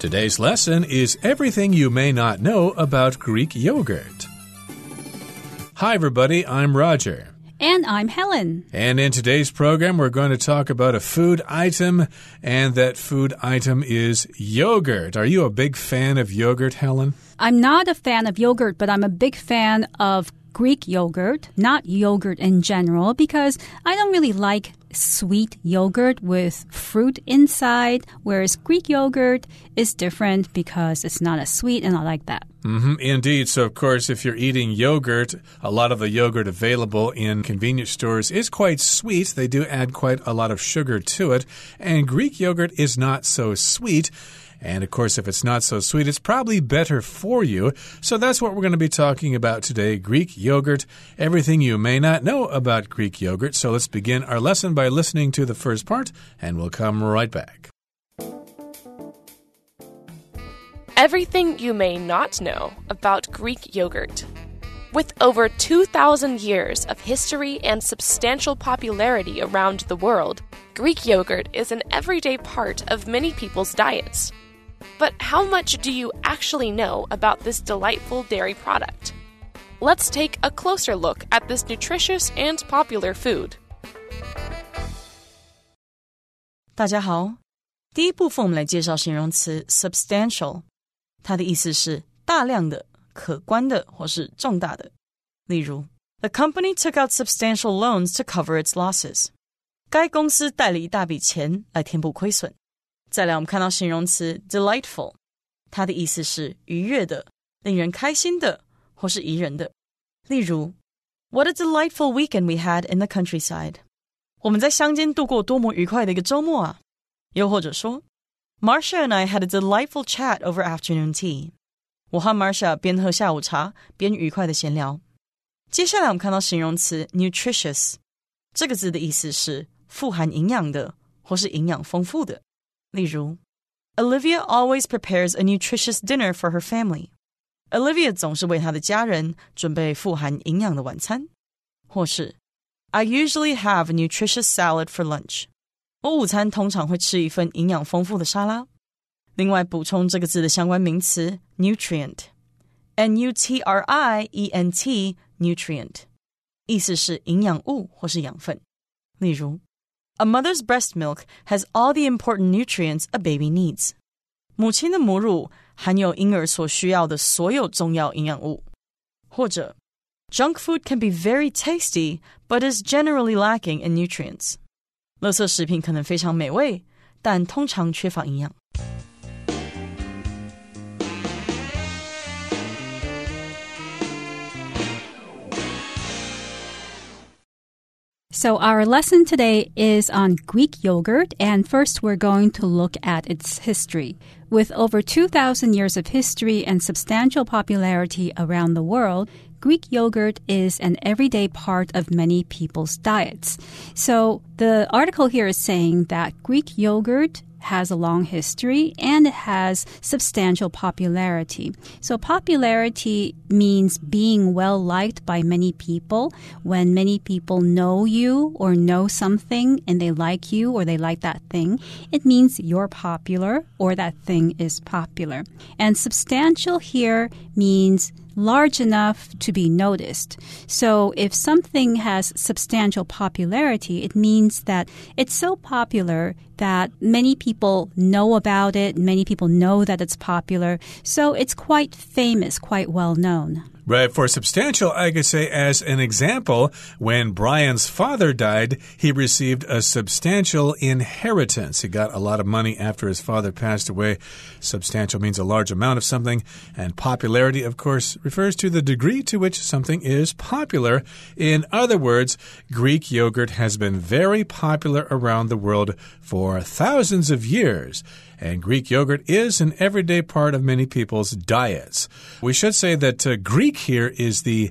Today's lesson is everything you may not know about Greek yogurt. Hi, everybody, I'm Roger. And I'm Helen. And in today's program, we're going to talk about a food item, and that food item is yogurt. Are you a big fan of yogurt, Helen? I'm not a fan of yogurt, but I'm a big fan of Greek yogurt, not yogurt in general, because I don't really like sweet yogurt with fruit inside, whereas Greek yogurt is different because it's not as sweet, and I like that. Mm -hmm, indeed. So, of course, if you're eating yogurt, a lot of the yogurt available in convenience stores is quite sweet. They do add quite a lot of sugar to it, and Greek yogurt is not so sweet. And of course, if it's not so sweet, it's probably better for you. So that's what we're going to be talking about today Greek yogurt, everything you may not know about Greek yogurt. So let's begin our lesson by listening to the first part, and we'll come right back. Everything you may not know about Greek yogurt. With over 2,000 years of history and substantial popularity around the world, Greek yogurt is an everyday part of many people's diets. But how much do you actually know about this delightful dairy product? Let's take a closer look at this nutritious and popular food. 大家好，第一部分我们来介绍形容词 substantial，它的意思是大量的、可观的或是重大的。例如，The company took out substantial loans to cover its losses。该公司贷了一大笔钱来填补亏损。再来，我们看到形容词 delightful，它的意思是愉悦的、令人开心的或是宜人的。例如，What a delightful weekend we had in the countryside！ 我们在乡间度过多么愉快的一个周末啊！又或者说，Marcia and I had a delightful chat over afternoon tea。我和 Marcia 边喝下午茶边愉快的闲聊。接下来，我们看到形容词 nutritious，这个字的意思是富含营养的或是营养丰富的。例如，Olivia always prepares a nutritious dinner for her family. Olivia 总是为她的家人准备富含营养的晚餐。或是 ，I usually have a nutritious salad for lunch. 我午餐通常会吃一份营养丰富的沙拉。另外，补充这个字的相关名词 nutrient，n u t r i e n t nutrient，意思是营养物或是养分。例如。a mother's breast milk has all the important nutrients a baby needs. 母亲的母乳含有婴儿所需要的所有重要营养物。或者 ，junk food can be very tasty, but is generally lacking in nutrients. 垃圾食品可能非常美味，但通常缺乏营养。So, our lesson today is on Greek yogurt, and first we're going to look at its history. With over 2,000 years of history and substantial popularity around the world, Greek yogurt is an everyday part of many people's diets. So, the article here is saying that Greek yogurt has a long history and it has substantial popularity. So, popularity means being well liked by many people. When many people know you or know something and they like you or they like that thing, it means you're popular or that thing is popular. And substantial here means large enough to be noticed. So if something has substantial popularity, it means that it's so popular that many people know about it, many people know that it's popular, so it's quite famous, quite well known. Right. For substantial, I could say, as an example, when Brian's father died, he received a substantial inheritance. He got a lot of money after his father passed away. Substantial means a large amount of something, and popularity, of course, refers to the degree to which something is popular. In other words, Greek yogurt has been very popular around the world for thousands of years and Greek yogurt is an everyday part of many people's diets. We should say that uh, Greek here is the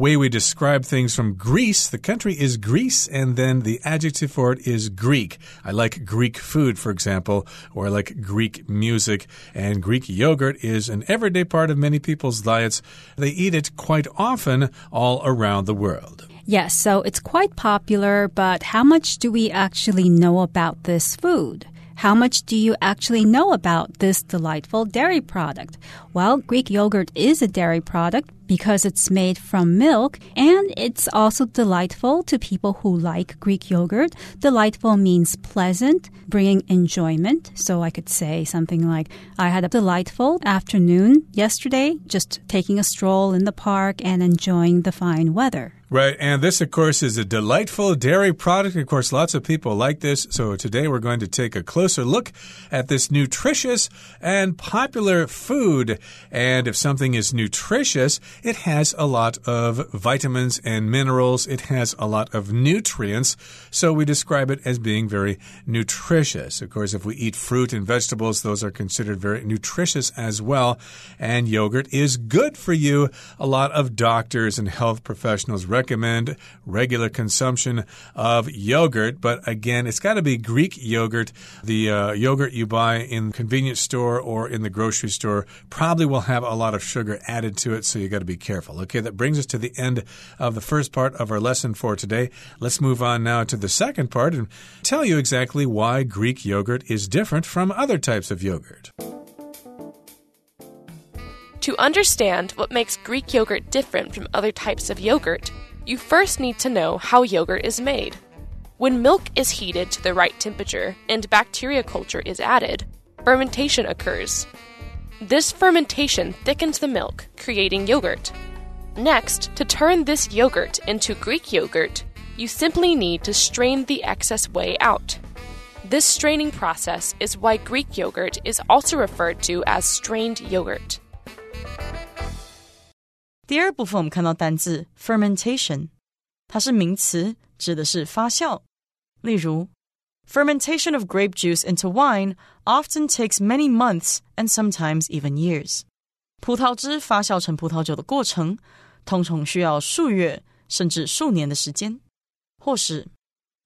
way we describe things from Greece. The country is Greece, and then the adjective for it is Greek. I like Greek food, for example, or I like Greek music. And Greek yogurt is an everyday part of many people's diets. They eat it quite often all around the world. Yes, so it's quite popular, but how much do we actually know about this food? How much do you actually know about this delightful dairy product? Well, Greek yogurt is a dairy product because it's made from milk and it's also delightful to people who like Greek yogurt. Delightful means pleasant, bringing enjoyment. So I could say something like, I had a delightful afternoon yesterday, just taking a stroll in the park and enjoying the fine weather. Right, and this, of course, is a delightful dairy product. Of course, lots of people like this. So today we're going to take a closer look at this nutritious and popular food. And if something is nutritious, it has a lot of vitamins and minerals. It has a lot of nutrients. So we describe it as being very nutritious. Of course, if we eat fruit and vegetables, those are considered very nutritious as well. And yogurt is good for you. A lot of doctors and health professionals recommend regular consumption of yogurt, but again, it's got to be Greek yogurt. The uh, yogurt you buy in the convenience store or in the grocery store probably will have a lot of sugar added to it, so you got to be careful. Okay, that brings us to the end of the first part of our lesson for today. Let's move on now to the second part and tell you exactly why Greek yogurt is different from other types of yogurt. To understand what makes Greek yogurt different from other types of yogurt, you first need to know how yogurt is made. When milk is heated to the right temperature and bacteria culture is added, fermentation occurs. This fermentation thickens the milk, creating yogurt. Next, to turn this yogurt into Greek yogurt, you simply need to strain the excess whey out. This straining process is why Greek yogurt is also referred to as strained yogurt. 第二部分我们看到单字 fermentation，它是名词，指的是发酵。例如，fermentation of grape juice into wine often takes many months and sometimes even years。葡萄汁发酵成葡萄酒的过程，通常需要数月甚至数年的时间。或是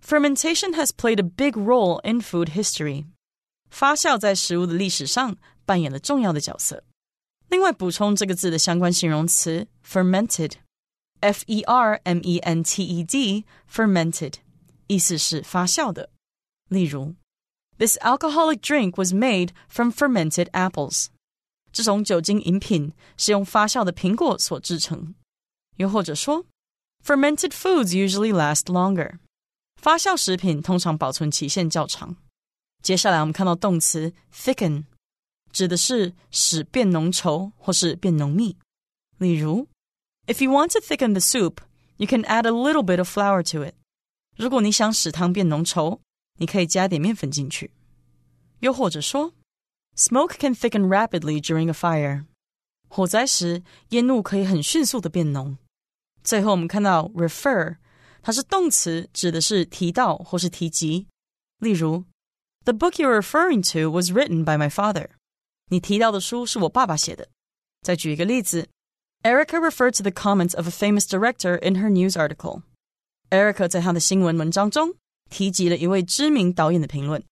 fermentation has played a big role in food history。发酵在食物的历史上扮演了重要的角色。 另外补充这个字的相关形容词 fermented，f e r m e n t e d，fermented，意思是发酵的。例如，This alcoholic drink was made from fermented apples。这种酒精饮品是用发酵的苹果所制成。又或者说，fermented foods usually last longer。发酵食品通常保存期限较长。接下来我们看到动词 thicken。 指的是使变浓稠或是变浓密。例如，If you want to thicken the soup, you can add a little bit of flour to it。如果你想使汤变浓稠，你可以加点面粉进去。又或者说，Smoke can thicken rapidly during a fire。火灾时，烟雾可以很迅速的变浓。最后，我们看到 refer，它是动词，指的是提到或是提及。例如，The book you're referring to was written by my father。 你提到的书是我爸爸写的。再举一个例子，Erica referred to the comments of a famous director in her news article。Erica 在他的新闻文章中提及了一位知名导演的评论。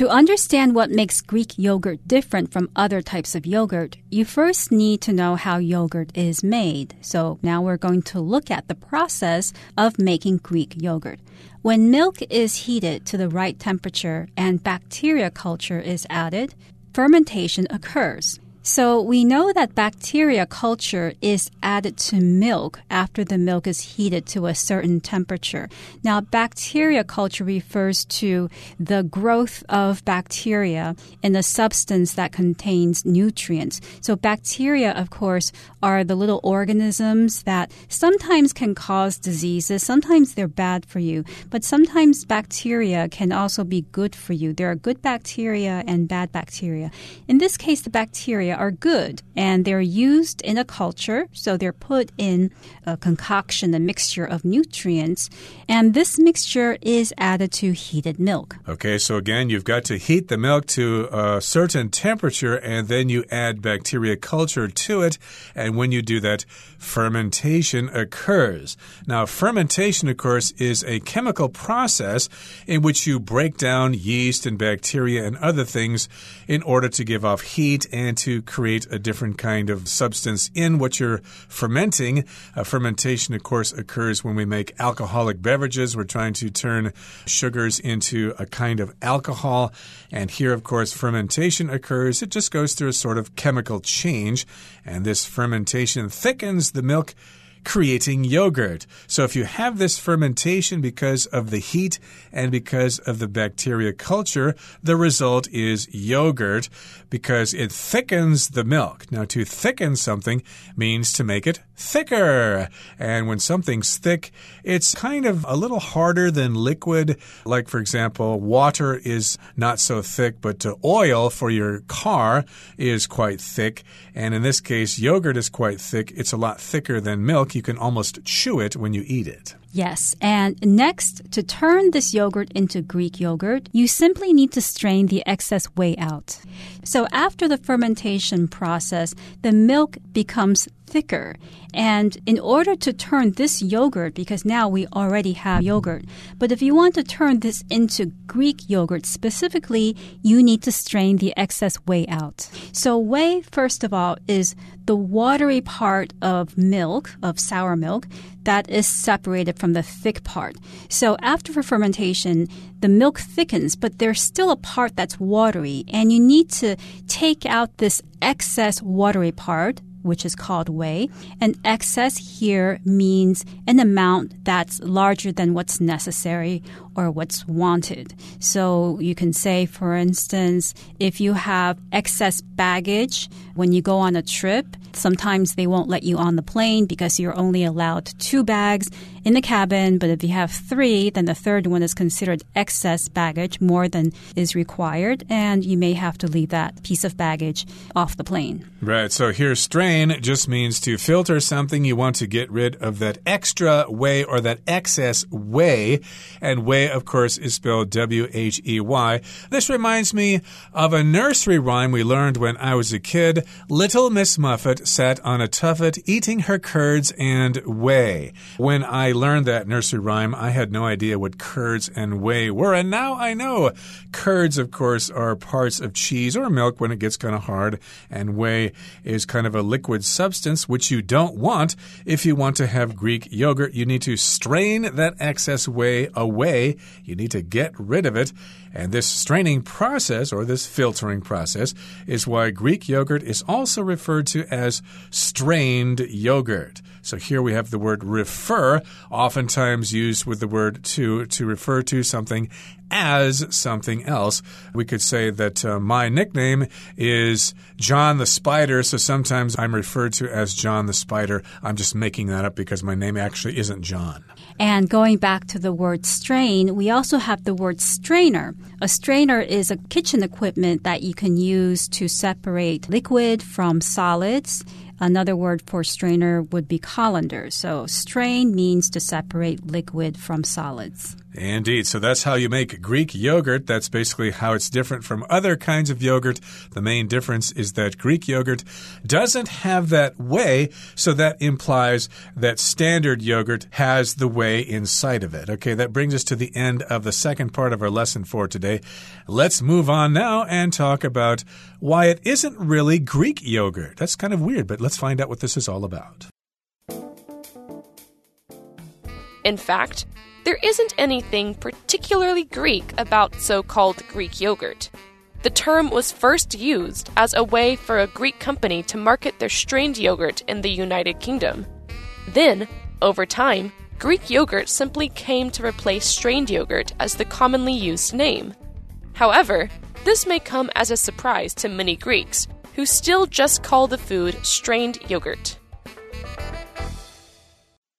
To understand what makes Greek yogurt different from other types of yogurt, you first need to know how yogurt is made. So now we're going to look at the process of making Greek yogurt. When milk is heated to the right temperature and bacteria culture is added, fermentation occurs. So we know that bacteria culture is added to milk after the milk is heated to a certain temperature. Now, bacteria culture refers to the growth of bacteria in a substance that contains nutrients. So bacteria, of course, are the little organisms that sometimes can cause diseases. Sometimes they're bad for you, but sometimes bacteria can also be good for you. There are good bacteria and bad bacteria. In this case, the bacteria are good and they're used in a culture. So they're put in a concoction, a mixture of nutrients. And this mixture is added to heated milk. Okay, so again, you've got to heat the milk to a certain temperature and then you add bacteria culture to it. And when you do that, fermentation occurs. Now, fermentation, of course, is a chemical process in which you break down yeast and bacteria and other things in order to give off heat and to create a different kind of substance in what you're fermenting. Uh, fermentation, of course, occurs when we make alcoholic beverages. We're trying to turn sugars into a kind of alcohol. And here, of course, fermentation occurs. It just goes through a sort of chemical change. And this fermentation thickens the milk creating yogurt. So if you have this fermentation because of the heat and because of the bacteria culture, the result is yogurt because it thickens the milk. Now, to thicken something means to make it thicker. And when something's thick, it's kind of a little harder than liquid. Like, for example, water is not so thick, but oil for your car is quite thick. And in this case, yogurt is quite thick. It's a lot thicker than milk. You can almost chew it when you eat it. Yes, and next, to turn this yogurt into Greek yogurt, you simply need to strain the excess whey out. So after the fermentation process, the milk becomes thicker. And in order to turn this yogurt, because now we already have yogurt, but if you want to turn this into Greek yogurt specifically, you need to strain the excess whey out. So, whey, first of all, is the watery part of milk, of sour milk, that is separated from the thick part. So after fermentation, the milk thickens, but there's still a part that's watery, and you need to take out this excess watery part which is called whey. And excess here means an amount that's larger than what's necessary or what's wanted. So you can say, for instance, if you have excess baggage when you go on a trip, sometimes they won't let you on the plane because you're only allowed two bags in the cabin. But if you have three, then the third one is considered excess baggage, more than is required, and you may have to leave that piece of baggage off the plane. Right. So here, strain just means to filter something. You want to get rid of that extra whey or that excess whey, And of course, is spelled W H E Y. This reminds me of a nursery rhyme we learned when I was a kid. Little Miss Muffet sat on a tuffet eating her curds and whey. When I learned that nursery rhyme, I had no idea what curds and whey were. And now I know. Curds, of course, are parts of cheese or milk when it gets kind of hard. And whey is kind of a liquid substance, which you don't want. If you want to have Greek yogurt, you need to strain that excess whey You need to get rid of it. And this straining process, or this filtering process, is why Greek yogurt is also referred to as strained yogurt. So here we have the word refer, oftentimes used with the word to to refer to something as something else. We could say that uh, my nickname is John the Spider, so sometimes I'm referred to as John the Spider. I'm just making that up because my name actually isn't John. And going back to the word strain, we also have the word strainer. A strainer is a kitchen equipment that you can use to separate liquid from solids. Another word for strainer would be colander. So, strain means to separate liquid from solids. Indeed. So that's how you make Greek yogurt. That's basically how it's different from other kinds of yogurt. The main difference is that Greek yogurt doesn't have that whey, so that implies that standard yogurt has the whey inside of it. Okay, that brings us to the end of the second part of our lesson for today. Let's move on now and talk about why it isn't really Greek yogurt. That's kind of weird, but let's find out what this is all about. In fact, there isn't anything particularly Greek about so called Greek yogurt. The term was first used as a way for a Greek company to market their strained yogurt in the United Kingdom. Then, over time, Greek yogurt simply came to replace strained yogurt as the commonly used name. However, this may come as a surprise to many Greeks, who still just call the food strained yogurt.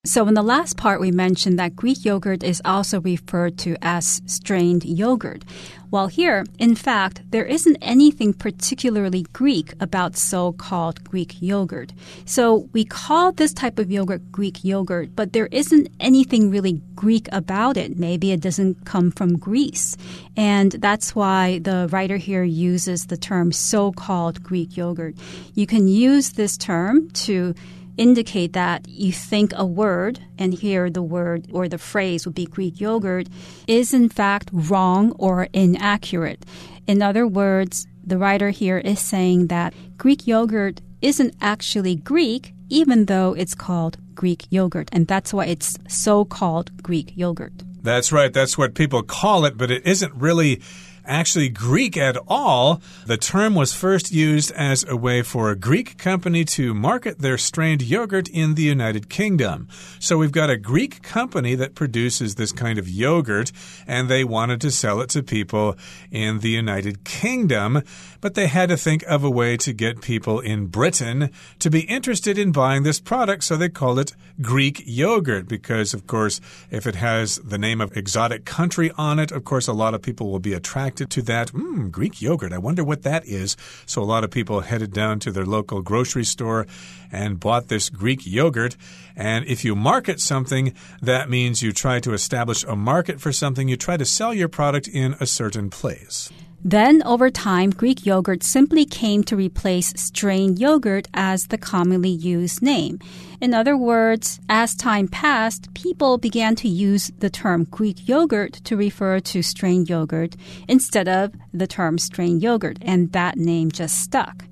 So, in the last part, we mentioned that Greek yogurt is also referred to as strained yogurt. While here, in fact, there isn't anything particularly Greek about so called Greek yogurt. So, we call this type of yogurt Greek yogurt, but there isn't anything really Greek about it. Maybe it doesn't come from Greece. And that's why the writer here uses the term so called Greek yogurt. You can use this term to indicate that you think a word, and here the word or the phrase would be Greek yogurt, is in fact wrong or inaccurate. In other words, the writer here is saying that Greek yogurt isn't actually Greek, even though it's called Greek yogurt. And that's why it's so called Greek yogurt. That's right. That's what people call it, but it isn't really actually Greek at all. The term was first used as a way for a Greek company to market their strained yogurt in the United Kingdom. So we've got a Greek company that produces this kind of yogurt, and they wanted to sell it to people in the United Kingdom, but they had to think of a way to get people in Britain to be interested in buying this product, so they called it Greek yogurt because, of course, if it has the name of exotic country on it, of course, a lot of people will be attracted to that. Mmm, Greek yogurt. I wonder what that is. So a lot of people headed down to their local grocery store and bought this Greek yogurt. And if you market something, that means you try to establish a market for something. You try to sell your product in a certain place. Then, over time, Greek yogurt simply came to replace strained yogurt as the commonly used name. In other words, as time passed, people began to use the term Greek yogurt to refer to strained yogurt instead of the term strained yogurt, and that name just stuck.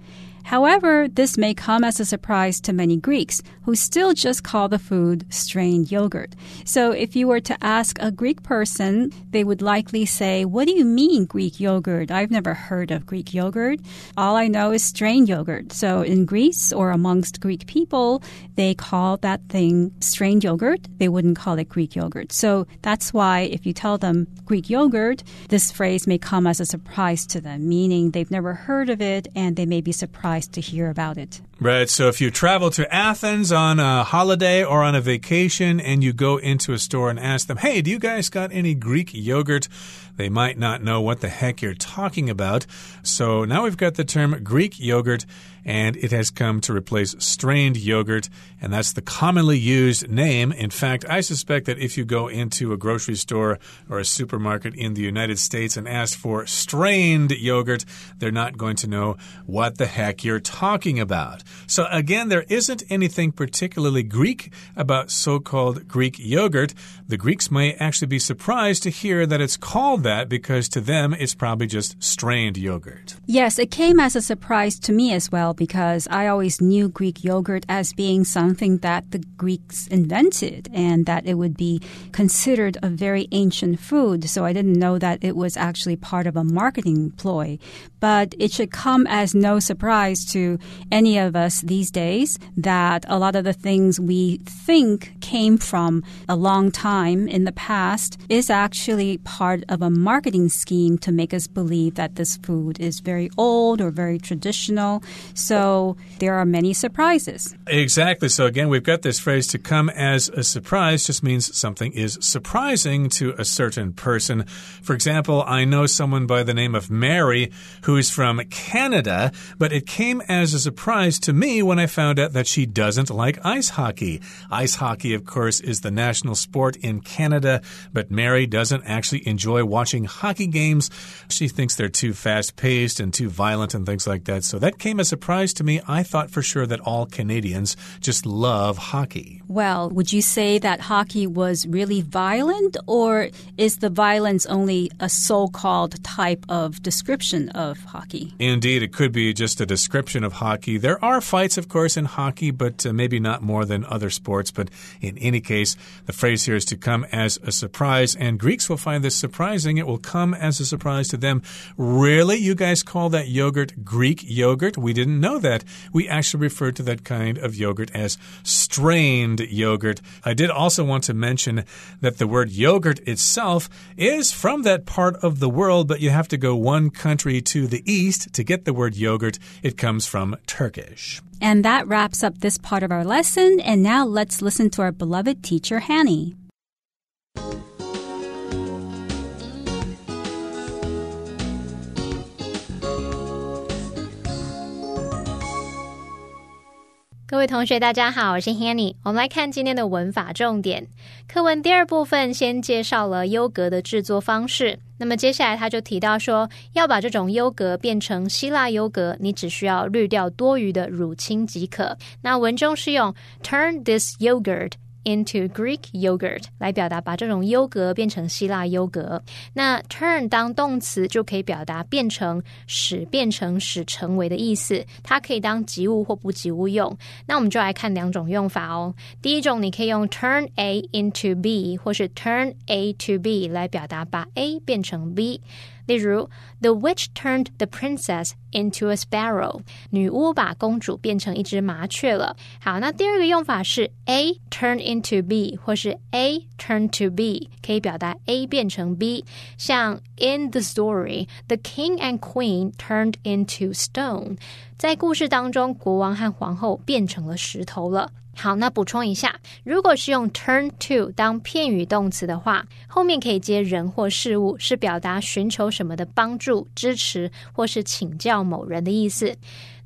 However, this may come as a surprise to many Greeks who still just call the food strained yogurt. So if you were to ask a Greek person, they would likely say, What do you mean Greek yogurt? I've never heard of Greek yogurt. All I know is strained yogurt. So in Greece or amongst Greek people, they call that thing strained yogurt. They wouldn't call it Greek yogurt. So that's why if you tell them Greek yogurt, this phrase may come as a surprise to them, meaning they've never heard of it and they may be surprised to hear about it. Right. So if you travel to Athens on a holiday or on a vacation and you go into a store and ask them, hey, do you guys got any Greek yogurt? They might not know what the heck you're talking about. So now we've got the term Greek yogurt and it has come to replace strained yogurt, and that's the commonly used name. In fact, I suspect that if you go into a grocery store or a supermarket in the United States and ask for strained yogurt, they're not going to know what the heck you're talking about. So, again, there isn't anything particularly Greek about so called Greek yogurt. The Greeks may actually be surprised to hear that it's called that because to them it's probably just strained yogurt. Yes, it came as a surprise to me as well because I always knew Greek yogurt as being something that the Greeks invented and that it would be considered a very ancient food. So I didn't know that it was actually part of a marketing ploy. But it should come as no surprise to any of us these days that a lot of the things we think came from a long time in the past is actually part of a marketing scheme to make us believe that this food is very old or very traditional. So there are many surprises. Exactly. So again, we've got this phrase to come as a surprise just means something is surprising to a certain person. For example, I know someone by the name of Mary who is from Canada, but it came as a surprise to me when I found out that she doesn't like ice hockey. Ice hockey, of course, is the national sport in Canada, but Mary doesn't actually enjoy watching hockey games. She thinks they're too fast paced and too violent and things like that. So that came as a surprise to me. I thought for sure that all Canadians just love hockey. Well, would you say that hockey was really violent, or is the violence only a so called type of description of hockey? Indeed, it could be just a description of hockey. There are fights, of course, in hockey, but uh, maybe not more than other sports. But in any case, the phrase here is to come as a surprise, and Greeks will find this surprising. It will come as a surprise to them. Really? You guys call that yogurt Greek yogurt? We didn't know that. We actually refer to that kind of yogurt as strained yogurt. I did also want to mention that the word yogurt itself is from that part of the world, but you have to go one country to the east to get the word yogurt. It comes from Turkish. And that wraps up this part of our lesson. And now let's listen to our beloved teacher, Hanny. 各位同学，大家好，我是 Hanny。我们来看今天的文法重点课文第二部分，先介绍了优格的制作方式。那么接下来他就提到说，要把这种优格变成希腊优格，你只需要滤掉多余的乳清即可。那文中是用 turn this yogurt into Greek yogurt 来表达把这种优格变成希腊优格。那 turn 当动词就可以表达变成、使变成、使成为的意思，它可以当及物或不及物用。那我们就来看两种用法哦。第一种，你可以用 turn A into B，或是 turn A to B 来表达把 A 变成 B。例如，The witch turned the princess into a sparrow。女巫把公主变成一只麻雀了。好，那第二个用法是 A turn into B，或是 A turn to B，可以表达 A 变成 B。像 In the story，the king and queen turned into stone。在故事当中，国王和皇后变成了石头了。 好，那补充一下，如果是用 turn to 当片语动词的话，后面可以接人或事物，是表达寻求什么的帮助、支持或是请教某人的意思。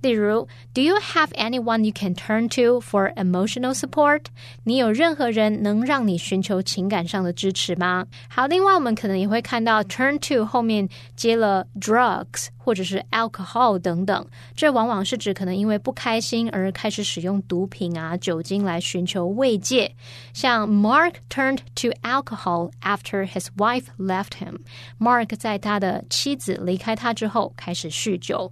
例如，Do you have anyone you can turn to for emotional support？你有任何人能让你寻求情感上的支持吗？好，另外我们可能也会看到 turn to 后面接了 drugs 或者是 alcohol 等等，这往往是指可能因为不开心而开始使用毒品啊、酒精来寻求慰藉。像 Mark turned to alcohol after his wife left him。Mark 在他的妻子离开他之后开始酗酒。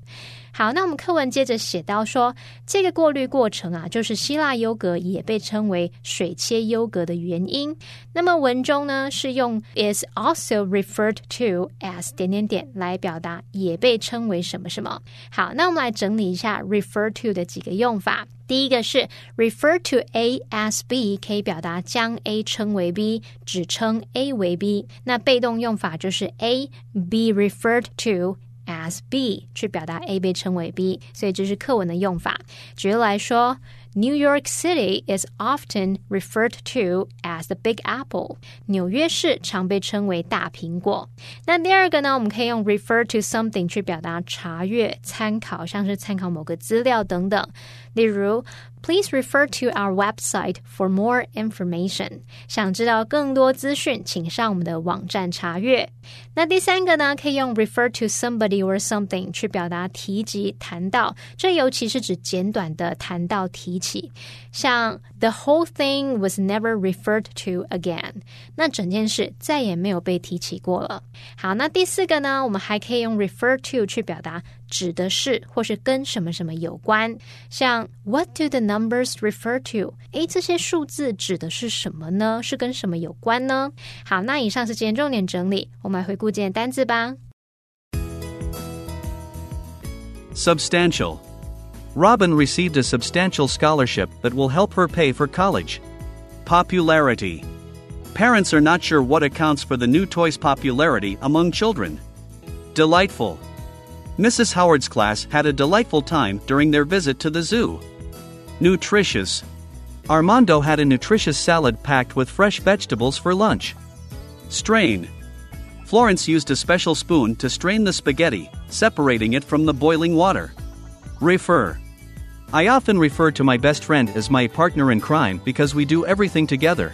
好，那我们课文接着写到说，这个过滤过程啊，就是希腊优格也被称为水切优格的原因。那么文中呢是用 is also referred to as 点点点来表达也被称为什么什么。好，那我们来整理一下 refer to 的几个用法。第一个是 refer to A as B，可以表达将 A 称为 B，只称 A 为 B。那被动用法就是 A be referred to。As B 去表达 A 被称为 B，所以这是课文的用法。举例来说。New York City is often referred to as the Big Apple。纽约市常被称为大苹果。那第二个呢，我们可以用 refer to something 去表达查阅、参考，像是参考某个资料等等。例如，Please refer to our website for more information。想知道更多资讯，请上我们的网站查阅。那第三个呢，可以用 refer to somebody or something 去表达提及、谈到，这尤其是指简短的谈到提。起，像 the whole thing was never referred to again，那整件事再也没有被提起过了。好，那第四个呢，我们还可以用 refer to 去表达指的是或是跟什么什么有关。像 What do the numbers refer to？诶，这些数字指的是什么呢？是跟什么有关呢？好，那以上是今天重点整理，我们来回顾今天单字吧。Substantial Robin received a substantial scholarship that will help her pay for college. Popularity. Parents are not sure what accounts for the new toy's popularity among children. Delightful. Mrs. Howard's class had a delightful time during their visit to the zoo. Nutritious. Armando had a nutritious salad packed with fresh vegetables for lunch. Strain. Florence used a special spoon to strain the spaghetti, separating it from the boiling water. Refer. I often refer to my best friend as my partner in crime because we do everything together.